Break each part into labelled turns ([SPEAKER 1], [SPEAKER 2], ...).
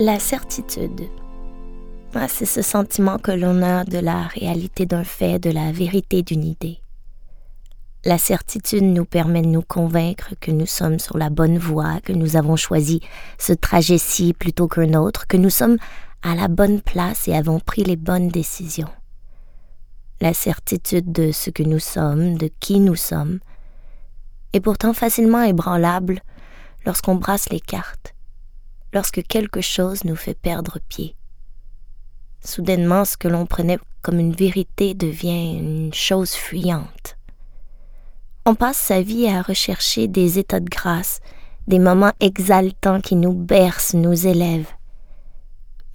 [SPEAKER 1] La certitude. C'est ce sentiment que l'on a de la réalité d'un fait, de la vérité d'une idée. La certitude nous permet de nous convaincre que nous sommes sur la bonne voie, que nous avons choisi ce trajet-ci plutôt qu'un autre, que nous sommes à la bonne place et avons pris les bonnes décisions. La certitude de ce que nous sommes, de qui nous sommes, est pourtant facilement ébranlable lorsqu'on brasse les cartes lorsque quelque chose nous fait perdre pied. Soudainement, ce que l'on prenait comme une vérité devient une chose fuyante. On passe sa vie à rechercher des états de grâce, des moments exaltants qui nous bercent, nous élèvent.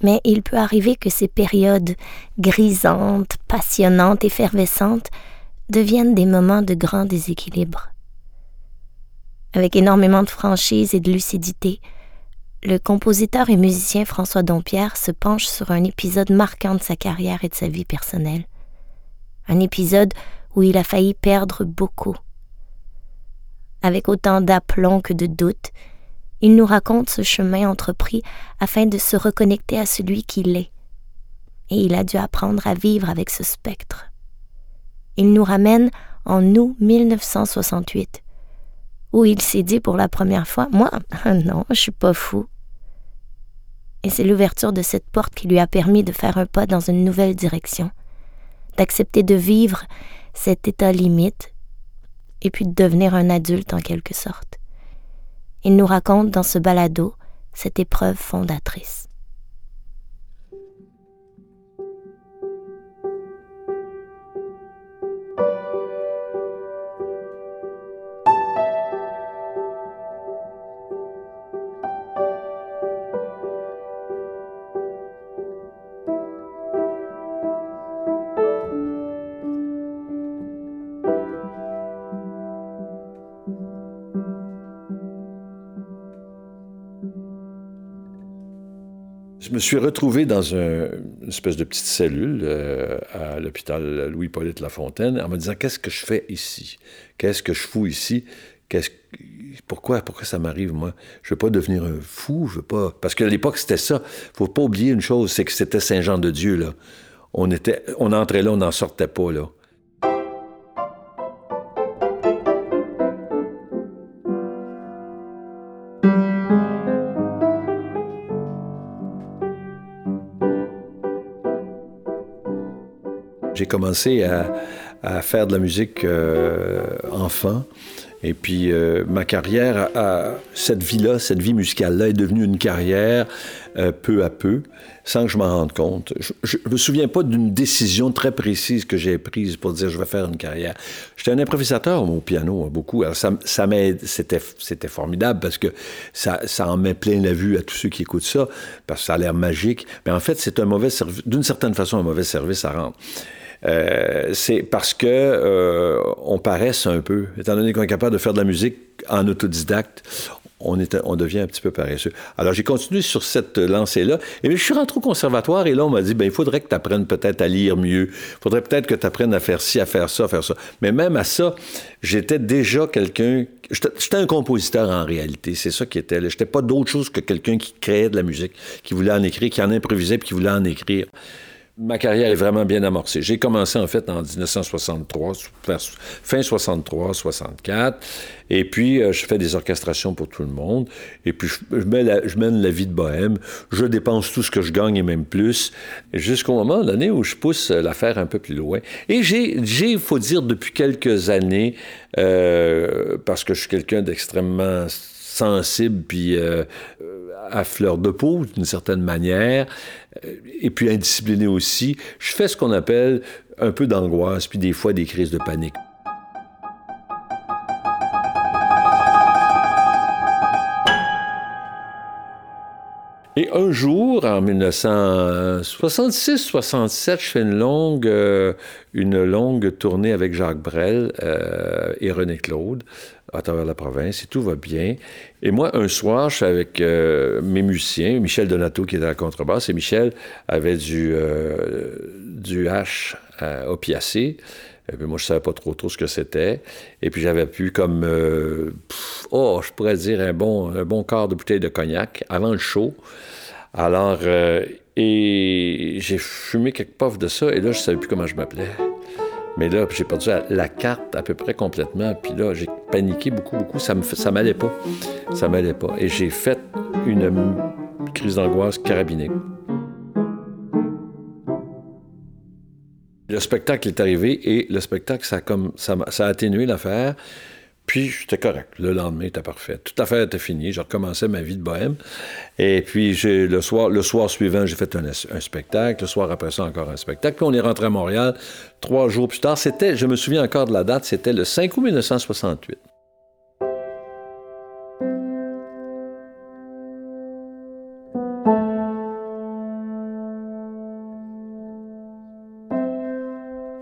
[SPEAKER 1] Mais il peut arriver que ces périodes grisantes, passionnantes, effervescentes deviennent des moments de grand déséquilibre. Avec énormément de franchise et de lucidité, le compositeur et musicien François Dompierre se penche sur un épisode marquant de sa carrière et de sa vie personnelle. Un épisode où il a failli perdre beaucoup. Avec autant d'aplomb que de doute, il nous raconte ce chemin entrepris afin de se reconnecter à celui qu'il est. Et il a dû apprendre à vivre avec ce spectre. Il nous ramène en août 1968, où il s'est dit pour la première fois Moi, non, je suis pas fou et c'est l'ouverture de cette porte qui lui a permis de faire un pas dans une nouvelle direction, d'accepter de vivre cet état limite et puis de devenir un adulte en quelque sorte. Il nous raconte dans ce balado cette épreuve fondatrice.
[SPEAKER 2] Suis retrouvé dans une espèce de petite cellule euh, à l'hôpital Louis-Polyte Lafontaine en me disant qu'est-ce que je fais ici? Qu'est-ce que je fous ici? Pourquoi, pourquoi ça m'arrive, moi? Je veux pas devenir un fou, je veux pas. Parce qu'à l'époque, c'était ça. Faut pas oublier une chose, c'est que c'était Saint-Jean-de-Dieu, là. On était, on entrait là, on n'en sortait pas, là. Commencé à, faire de la musique euh, enfant. Et puis, euh, ma carrière, cette vie-là, cette vie musicale-là est devenue une carrière euh, peu à peu, sans que je m'en rende compte. Je ne me souviens pas d'une décision très précise que j'ai prise pour dire je vais faire une carrière. J'étais un improvisateur au piano, hein, beaucoup. Alors, ça, ça c'était, c'était formidable parce que ça, ça en met plein la vue à tous ceux qui écoutent ça, parce que ça a l'air magique. Mais en fait, c'est un mauvais service, d'une certaine façon, un mauvais service à rendre. Euh, c'est parce que euh, on paresse un peu. Étant donné qu'on est capable de faire de la musique en autodidacte, on, devient un petit peu paresseux. Alors, j'ai continué sur cette lancée-là. Et je suis rentré au conservatoire et là, on m'a dit, ben, il faudrait que tu apprennes peut-être à lire mieux. Il faudrait peut-être que tu apprennes à faire ci, à faire ça, à faire ça. Mais même à ça, j'étais déjà quelqu'un... J'étais un compositeur en réalité. C'est ça qui était là. J'étais pas d'autre chose que quelqu'un qui créait de la musique, qui voulait en écrire, qui en improvisait puis qui voulait en écrire ma carrière est vraiment bien amorcée. J'ai commencé en fait en 1963, fin 63, 64, et puis euh, je fais des orchestrations pour tout le monde, et puis je, mène la vie de bohème, je dépense tout ce que je gagne et même plus, jusqu'au moment donné où je pousse l'affaire un peu plus loin. Et j'ai, il faut dire, depuis quelques années, euh, parce que je suis quelqu'un d'extrêmement sensible, puis euh, à fleur de peau, d'une certaine manière, et puis indiscipliné aussi, je fais ce qu'on appelle un peu d'angoisse, puis des fois des crises de panique. Et un jour, en 1966-67, je fais une longue, euh, une longue tournée avec Jacques Brel euh, et René Claude à travers la province et tout va bien. Et moi, un soir, je suis avec euh, mes musiciens, Michel Donato qui était à la contrebasse, et Michel avait du, euh, du H euh, opiacé. Et puis moi, je savais pas trop trop ce que c'était. Et puis j'avais pu comme, oh, je pourrais dire un bon, un bon quart de bouteille de cognac avant le show. Alors, euh, et j'ai fumé quelques puffs de ça, et là, je savais plus comment je m'appelais. Mais là, j'ai perdu la carte à peu près complètement. Puis là, j'ai paniqué beaucoup, beaucoup. Ça ça m'allait pas. Ça m'allait pas. Et j'ai fait une crise d'angoisse carabinée. Le spectacle est arrivé et le spectacle, ça comme, ça, ça a atténué l'affaire. Puis j'étais correct. Le lendemain, était parfait. Toute l'affaire était finie. Je recommençais ma vie de bohème. Et puis le soir, le soir suivant, j'ai fait un, spectacle. Le soir après ça, encore un spectacle. Puis on est rentré à Montréal trois jours plus tard. C'était, je me souviens encore de la date, c'était le 5 août 1968.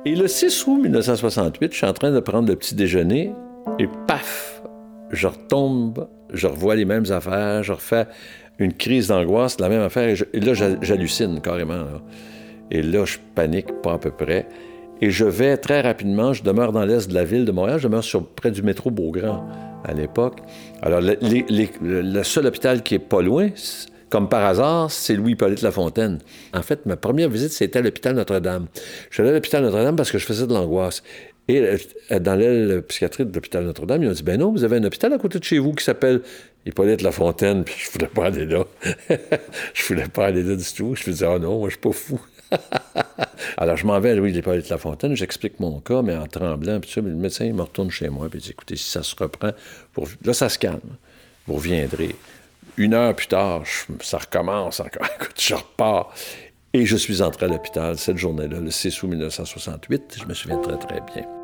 [SPEAKER 2] Et le 6 août 1968, je suis en train de prendre le petit déjeuner et paf, je retombe, je revois les mêmes affaires, je refais une crise d'angoisse, la même affaire, et, là, j'hallucine carrément. Et là, je panique pas à peu près. Et je vais très rapidement, je demeure dans l'est de la ville de Montréal, je demeure sur, près du métro Beaugrand à l'époque. Alors, le, seul hôpital qui est pas loin, comme par hasard, c'est Louis-Hippolyte Lafontaine. En fait, ma première visite, c'était à l'hôpital Notre-Dame. Je suis allé à l'hôpital Notre-Dame parce que je faisais de l'angoisse. Et euh, dans l'aile psychiatrique de l'hôpital Notre-Dame, ils ont dit Ben non, vous avez un hôpital à côté de chez vous qui s'appelle Hippolyte Lafontaine. Puis je voulais pas aller là. je voulais pas aller là du tout. Je me disais Oh non, moi, je suis pas fou. Alors, je m'en vais à Louis Hippolyte Lafontaine, j'explique mon cas, mais en tremblant, puis ça, le médecin, il me retourne chez moi, puis il dit Écoutez, si ça se reprend, là, ça se calme. Vous reviendrez. Une heure plus tard, ça recommence encore. Écoute, je repars. Et je suis entré à l'hôpital cette journée-là, le 6 août 1968. Je me souviens très, très bien.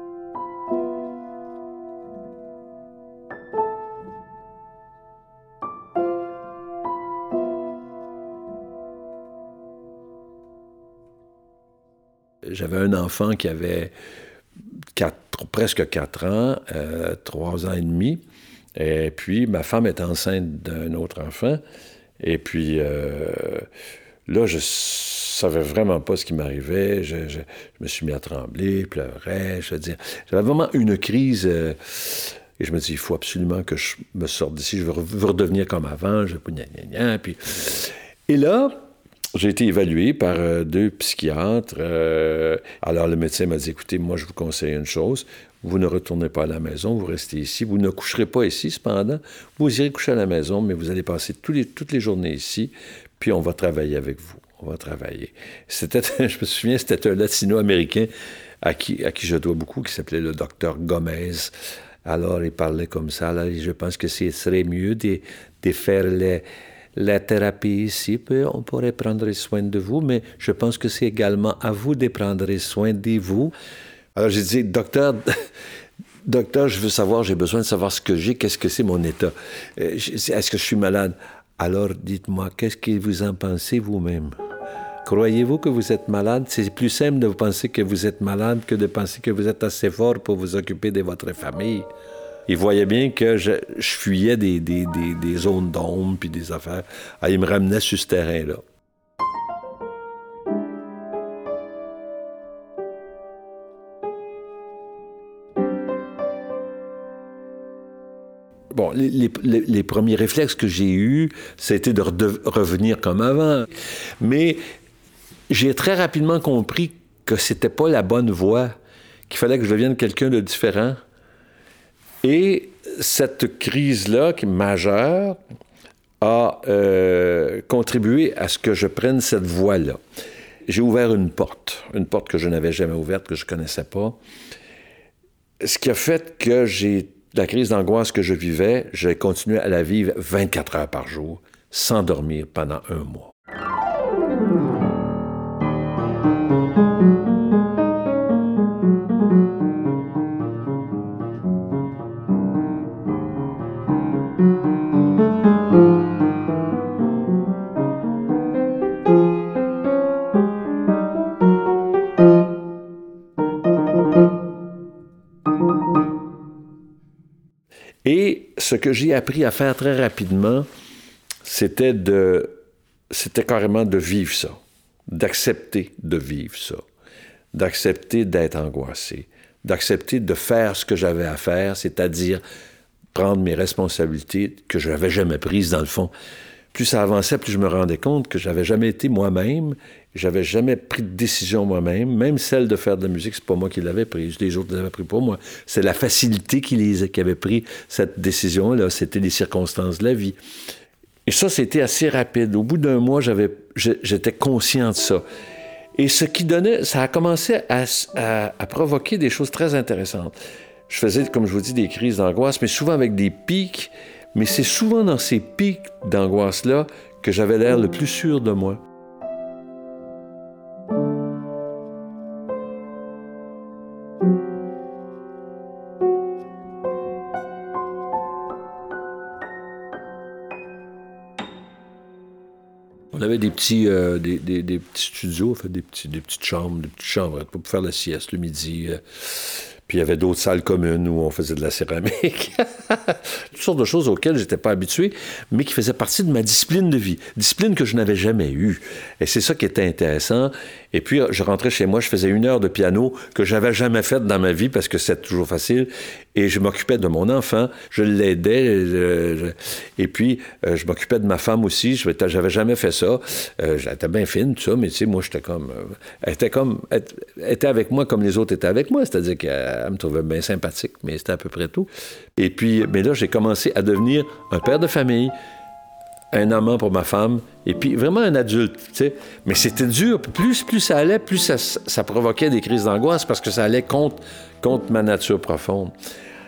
[SPEAKER 2] J'avais un enfant qui avait presque quatre ans, euh, ans et demi. Et puis, ma femme est enceinte d'un autre enfant. Et puis, euh, là, je savais vraiment pas ce qui m'arrivait. Je, me suis mis à trembler, pleurais. Je veux j'avais vraiment une crise. Euh, et je me dis, il faut absolument que je me sorte d'ici. Je veux, redevenir comme avant. Je gna, gna, puis... Et là, j'ai été évalué par euh, deux psychiatres. Euh, alors le médecin m'a dit, écoutez, moi je vous conseille une chose. Vous ne retournez pas à la maison, vous restez ici. Vous ne coucherez pas ici, cependant. Vous irez coucher à la maison, mais vous allez passer toutes les journées ici, puis on va travailler avec vous on va travailler. C'était, je me souviens, c'était un latino-américain à qui, à qui je dois beaucoup, qui s'appelait le docteur Gomez. Alors, il parlait comme ça. Je pense que ce serait mieux de, de faire les, la thérapie ici. On pourrait prendre soin de vous, mais je pense que c'est également à vous de prendre soin de vous. Alors, j'ai dit, docteur, docteur, je veux savoir, j'ai besoin de savoir ce que j'ai, qu'est-ce que c'est mon état. Euh, est-ce que je suis malade? Alors, dites-moi, qu'est-ce que vous en pensez vous-même? Croyez-vous que vous êtes malade? C'est plus simple de penser que vous êtes malade que de penser que vous êtes assez fort pour vous occuper de votre famille. Il voyait bien que je, fuyais des, zones d'ombre puis des affaires. Ah, il me ramenait sur ce terrain-là. Bon, les, les, premiers réflexes que j'ai eus, c'était de revenir comme avant. Mais j'ai très rapidement compris que c'était pas la bonne voie, qu'il fallait que je devienne quelqu'un de différent. Et cette crise-là, qui est majeure, a euh, contribué à ce que je prenne cette voie-là. J'ai ouvert une porte, une porte que je n'avais jamais ouverte, que je ne connaissais pas. Ce qui a fait que j'ai la crise d'angoisse que je vivais, j'ai continué à la vivre 24 heures par jour, sans dormir pendant un mois. Ce que j'ai appris à faire très rapidement, c'était de, c'était carrément de vivre ça d'accepter de vivre ça, d'accepter d'être angoissé, d'accepter de faire ce que j'avais à faire, c'est-à-dire prendre mes responsabilités que je n'avais jamais prises dans le fond. Plus ça avançait, plus je me rendais compte que j'avais jamais été moi-même, j'avais jamais pris de décision moi-même, même celle de faire de la musique, c'est pas moi qui l'avais prise, les autres l'avaient pris pour moi. C'est la facilité qui avait pris cette décision-là, c'était les circonstances de la vie. Et ça, c'était assez rapide. Au bout d'un mois, j'étais conscient de ça. Et ce qui donnait, ça a commencé à, provoquer des choses très intéressantes. Je faisais, comme je vous dis, des crises d'angoisse, mais souvent avec des pics. Mais c'est souvent dans ces pics d'angoisse-là que j'avais l'air le plus sûr de moi. On avait des petits, euh, des, des, petits studios, fait, des, petits, des petites chambres, des petites chambres pour faire la sieste le midi. Euh, puis il y avait d'autres salles communes où on faisait de la céramique. Toutes sortes de choses auxquelles je n'étais pas habitué, mais qui faisaient partie de ma discipline de vie. Discipline que je n'avais jamais eue. Et c'est ça qui était intéressant. Et puis, je rentrais chez moi, je faisais une heure de piano que j'avais jamais faite dans ma vie parce que c'est toujours facile. Et je m'occupais de mon enfant, je l'aidais. et puis, euh, je m'occupais de ma femme aussi. Je n'avais jamais fait ça. Euh, j'étais bien fine, tout ça, mais tu sais, moi, j'étais comme. Euh, elle était comme. Elle était avec moi comme les autres étaient avec moi. C'est-à-dire qu'elle me trouvait bien sympathique, mais c'était à peu près tout. Et puis, mais là, j'ai commencé à devenir un père de famille un amant pour ma femme, et puis vraiment un adulte, tu sais. Mais c'était dur. Plus, plus ça allait, plus ça, provoquait des crises d'angoisse parce que ça allait contre, ma nature profonde.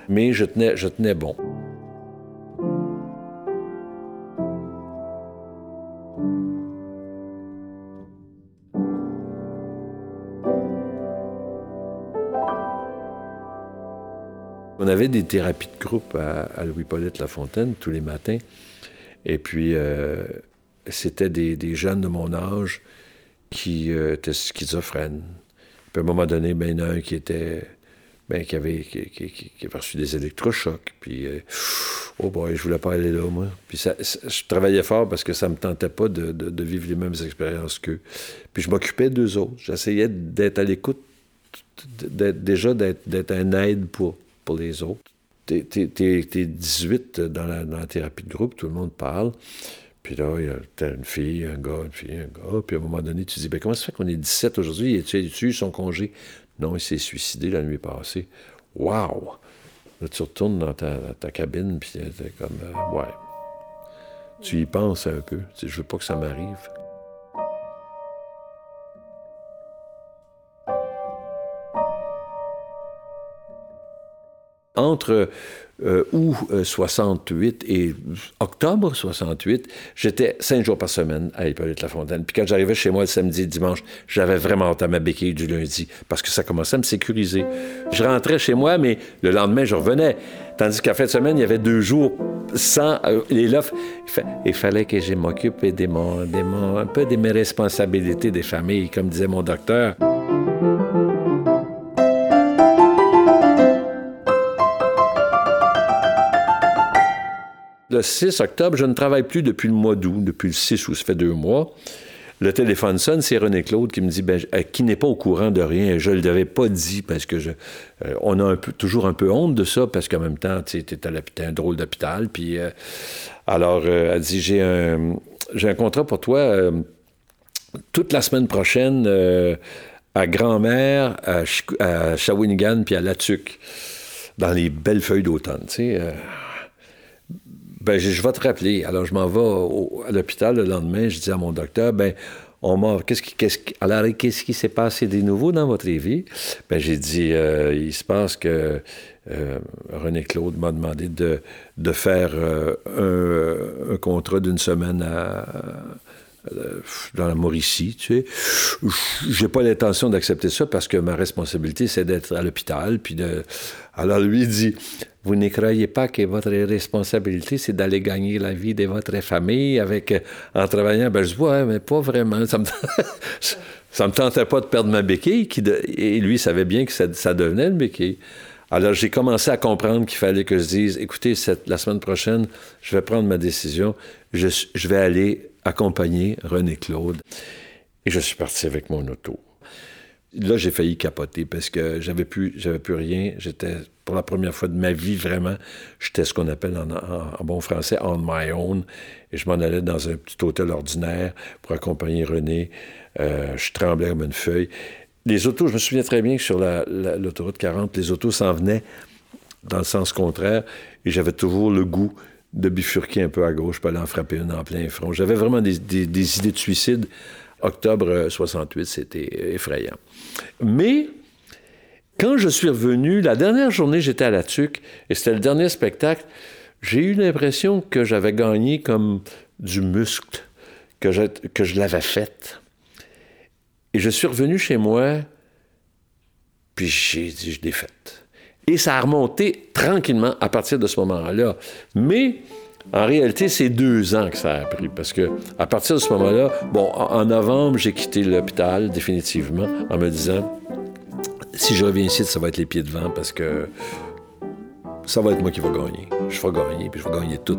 [SPEAKER 2] Mais je tenais, je tenais bon. On avait des thérapies de groupe à, à Louis-Paulette Lafontaine tous les matins. Et puis, euh, c'était des, jeunes de mon âge qui euh, étaient schizophrènes. Puis à un moment donné, ben, il y en a un qui était. Ben, qui, avait, qui, avait reçu des électrochocs. Puis, euh, oh boy, je voulais pas aller là, moi. Puis ça, je travaillais fort parce que ça me tentait pas de, vivre les mêmes expériences qu'eux. Puis je m'occupais d'eux autres. J'essayais d'être à l'écoute, déjà d'être un aide pour, pour les autres t'es 18 dans la, thérapie de groupe, tout le monde parle. Puis là, a une fille, un gars, une fille, un gars. Puis à un moment donné, tu dis, ben comment ça fait qu'on est 17 aujourd'hui? Tu as eu son congé? Non, il s'est suicidé la nuit passée. Wow! Là, tu retournes dans ta, cabine, puis t'es comme, euh, ouais. Tu y penses un peu. Tu sais, je veux pas que ça m'arrive. Entre euh, août 68 euh, et octobre 68, j'étais cinq jours par semaine à Hippolyte Lafontaine. Puis quand j'arrivais chez moi le samedi et dimanche, j'avais vraiment hâte à ma béquille du lundi parce que ça commençait à me sécuriser. Je rentrais chez moi, mais le lendemain, je revenais. Tandis qu'à fin de semaine, il y avait deux jours sans. Euh, les il, fallait que je m'occupe des, un peu de mes responsabilités des familles, comme disait mon docteur. Le 6 octobre, je ne travaille plus depuis le mois d'août, depuis le 6 ou ça fait deux mois. Le téléphone sonne, c'est René Claude qui me dit, ben, euh, qui n'est pas au courant de rien. Je ne l'avais pas dit parce que je, euh, on a toujours un peu honte de ça parce qu'en même temps, tu es à un drôle d'hôpital. Puis, euh, alors, elle dit, j'ai un, j'ai un contrat pour toi toute la semaine prochaine à Grand-Mère, à, à Shawinigan, puis à Latuc, dans les belles feuilles d'automne. Ben, je, vais te rappeler. Alors, je m'en vais à l'hôpital le lendemain. Je dis à mon docteur, ben, on m'a. Qu'est-ce qui, qu'est-ce alors, qu'est-ce qui s'est passé de nouveau dans votre vie? Ben, j'ai dit, euh, il se passe que euh, René Claude m'a demandé de, de faire euh, un, un, contrat d'une semaine à dans la Mauricie, tu sais. J'ai pas l'intention d'accepter ça parce que ma responsabilité, c'est d'être à l'hôpital. Puis. Alors lui dit, vous ne croyez pas que votre responsabilité, c'est d'aller gagner la vie de votre famille avec, en travaillant? Ben, je dis, ouais, mais pas vraiment. Ça me, ça me tentait pas de perdre ma béquille. Qui Et lui savait bien que ça, devenait une béquille. Alors, j'ai commencé à comprendre qu'il fallait que je dise, écoutez, la semaine prochaine, je vais prendre ma décision. Je vais aller accompagner René Claude. Et je suis parti avec mon auto. Là, j'ai failli capoter parce que j'avais plus, j'avais plus rien. J'étais, pour la première fois de ma vie, vraiment, j'étais ce qu'on appelle en, bon français on my own. Et je m'en allais dans un petit hôtel ordinaire pour accompagner René. Euh, je tremblais comme une feuille. Les autos, je me souviens très bien que sur l'autoroute 40, les autos s'en venaient dans le sens contraire et j'avais toujours le goût de bifurquer un peu à gauche pour aller en frapper une en plein front. J'avais vraiment des, des idées de suicide Octobre 68, c'était effrayant. Mais quand je suis revenu, la dernière journée, j'étais à la TUC et c'était le dernier spectacle, j'ai eu l'impression que j'avais gagné comme du muscle, que je, que je l'avais fait. Et je suis revenu chez moi, puis j'ai je l'ai faite. Et ça a remonté tranquillement à partir de ce moment-là. Mais en réalité, c'est deux ans que ça a pris, parce que à partir de ce moment-là, bon, en novembre, j'ai quitté l'hôpital définitivement en me disant, si je reviens ici, ça va être les pieds devant, parce que ça va être moi qui vais gagner. Je vais gagner, puis je vais gagner tout.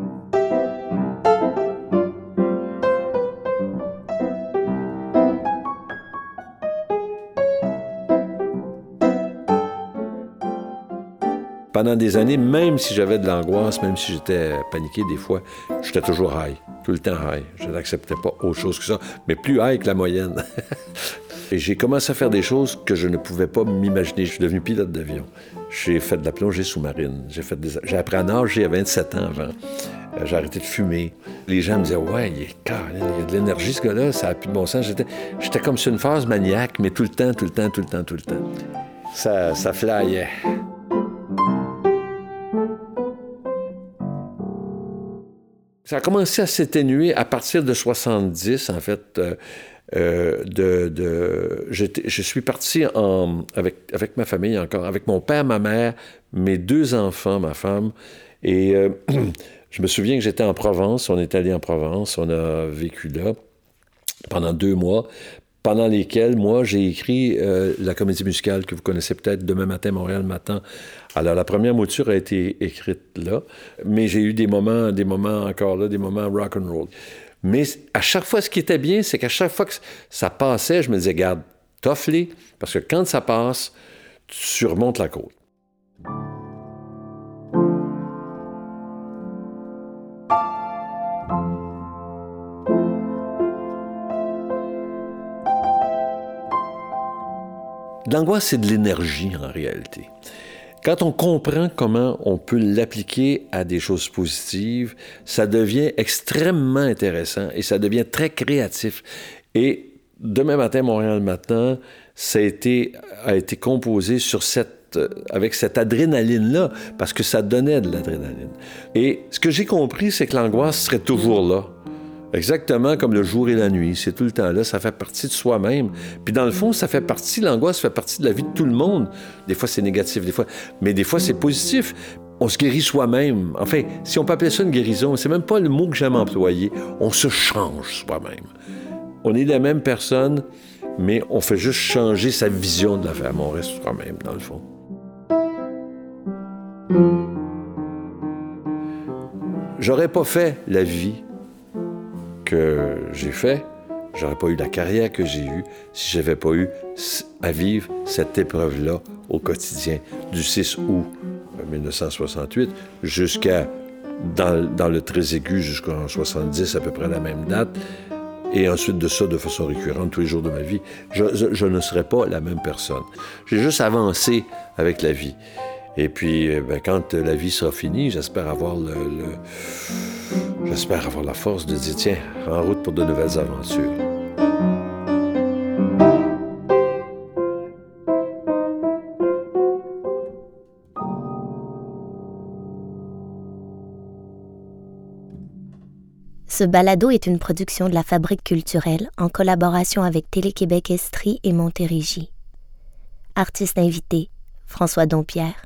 [SPEAKER 2] Pendant des années, même si j'avais de l'angoisse, même si j'étais paniqué des fois, j'étais toujours high, tout le temps high. Je n'acceptais pas autre chose que ça, mais plus high que la moyenne. Et j'ai commencé à faire des choses que je ne pouvais pas m'imaginer. Je suis devenu pilote d'avion. J'ai fait de la plongée sous-marine. J'ai, fait des... j'ai appris à nager à 27 ans avant. Euh, j'ai arrêté de fumer. Les gens me disaient Ouais, il, est il y a de l'énergie, ce gars-là, ça n'a plus de bon sens. J'étais, j'étais comme sur une phase maniaque, mais tout le temps, tout le temps, tout le temps, tout le temps. Ça, ça flyait. Ça a commencé à s'atténuer à partir de 70, en fait. Euh, euh, je suis parti avec ma famille encore, avec mon père, ma mère, mes deux enfants, ma femme. Et euh, je me souviens que j'étais en Provence, on est allé en Provence, on a vécu là pendant deux mois pendant lesquels, moi, j'ai écrit euh, la comédie musicale que vous connaissez peut-être, Demain matin, Montréal matin. Alors, la première mouture a été écrite là, mais j'ai eu des moments, des moments encore là, des moments rock and roll. Mais à chaque fois, ce qui était bien, c'est qu'à chaque fois que ça passait, je me disais, garde, tough parce que quand ça passe, tu surmontes la côte. L'angoisse, c'est de l'énergie en réalité. Quand on comprend comment on peut l'appliquer à des choses positives, ça devient extrêmement intéressant et ça devient très créatif. Et demain matin, Montréal matin, ça a été, composé cette, avec cette adrénaline-là, parce que ça donnait de l'adrénaline. Et ce que j'ai compris, c'est que l'angoisse serait toujours là. Exactement comme le jour et la nuit. C'est tout le temps là. Ça fait partie de soi-même. Puis dans le fond, ça fait partie, l'angoisse fait partie de la vie de tout le monde. Des fois, c'est négatif, des fois. Mais des fois, c'est positif. On se guérit soi-même. Enfin, si on peut appeler ça une guérison, c'est même pas le mot que j'aime employer. On se change soi-même. On est la même personne, mais on fait juste changer sa vision de la femme. On reste soi-même, dans le fond. J'aurais pas fait la vie que j'ai fait, j'aurais pas eu la carrière que j'ai eue si j'avais pas eu à vivre cette épreuve-là au quotidien du 6 août 1968 jusqu'à dans, le très aigu jusqu'en 70 à peu près la même date et ensuite de ça de façon récurrente tous les jours de ma vie, je ne serais pas la même personne. J'ai juste avancé avec la vie. Et puis, euh, ben, quand la vie sera finie, j'espère avoir le, j'espère avoir la force de dire tiens, en route pour de nouvelles aventures.
[SPEAKER 1] Ce balado est une production de la Fabrique culturelle en collaboration avec Télé-Québec Estrie et Montérégie. Artiste invité, François Dompierre.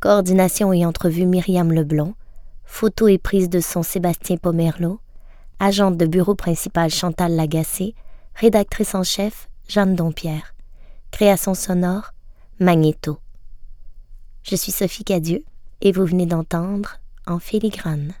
[SPEAKER 1] Coordination et entrevue Myriam Leblond. Photo et prise de son Sébastien Pomerleau. Agente de bureau principal Chantal Lagacé. Rédactrice en chef Jeanne Dompierre. Création sonore Magnéto. Je suis Sophie Cadieux et vous venez d'entendre En filigrane.